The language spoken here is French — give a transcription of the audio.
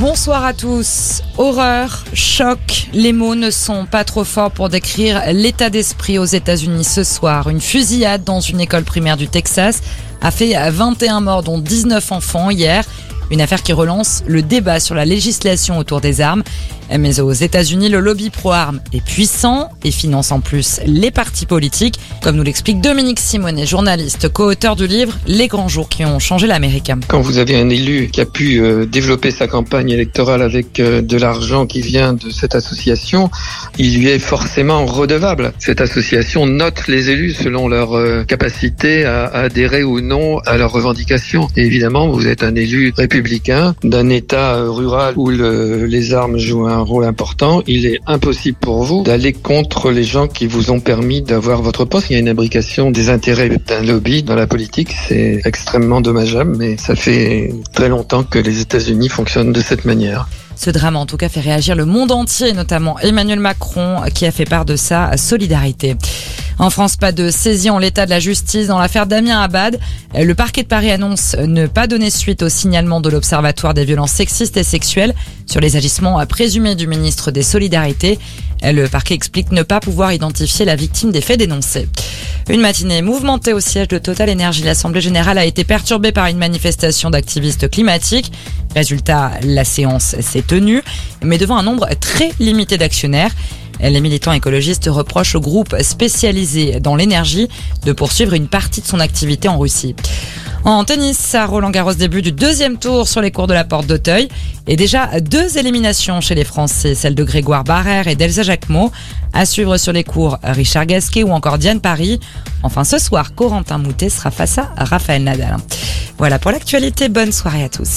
Bonsoir à tous. Horreur, choc, les mots ne sont pas trop forts pour décrire l'état d'esprit aux États-Unis ce soir. Une fusillade dans une école primaire du Texas a fait 21 morts dont 19 enfants hier. Une affaire qui relance le débat sur la législation autour des armes. Mais aux États-Unis, le lobby pro-armes est puissant et finance en plus les partis politiques, comme nous l'explique Dominique Simonet, journaliste, co-auteur du livre Les grands jours qui ont changé l'Amérique. Quand vous avez un élu qui a pu euh, développer sa campagne électorale avec euh, de l'argent qui vient de cette association, il lui est forcément redevable. Cette association note les élus selon leur euh, capacité à, adhérer ou non à leurs revendications. Évidemment, vous êtes un élu républicain d'un État rural où le, les armes jouent un un rôle important. Il est impossible pour vous d'aller contre les gens qui vous ont permis d'avoir votre poste. Il y a une imbrication des intérêts d'un lobby dans la politique. C'est extrêmement dommageable, mais ça fait très longtemps que les États-Unis fonctionnent de cette manière. Ce drame en tout cas fait réagir le monde entier, notamment Emmanuel Macron qui a fait part de sa solidarité. En France, pas de saisie en l'état de la justice dans l'affaire Damien Abad. Le parquet de Paris annonce ne pas donner suite au signalement de l'Observatoire des violences sexistes et sexuelles sur les agissements présumés du ministre des Solidarités. Le parquet explique ne pas pouvoir identifier la victime des faits dénoncés. Une matinée mouvementée au siège de Total Energy. L'Assemblée générale a été perturbée par une manifestation d'activistes climatiques. Résultat, la séance s'est tenue, mais devant un nombre très limité d'actionnaires. Les militants écologistes reprochent au groupe spécialisé dans l'énergie de poursuivre une partie de son activité en Russie. En tennis, Roland Garros début du deuxième tour sur les cours de la Porte d'Auteuil. Et déjà deux éliminations chez les Français, celles de Grégoire Barrère et d'Elsa Jacquemot. À suivre sur les cours Richard Gasquet ou encore Diane Paris. Enfin ce soir, Corentin Moutet sera face à Raphaël Nadal. Voilà pour l'actualité, bonne soirée à tous.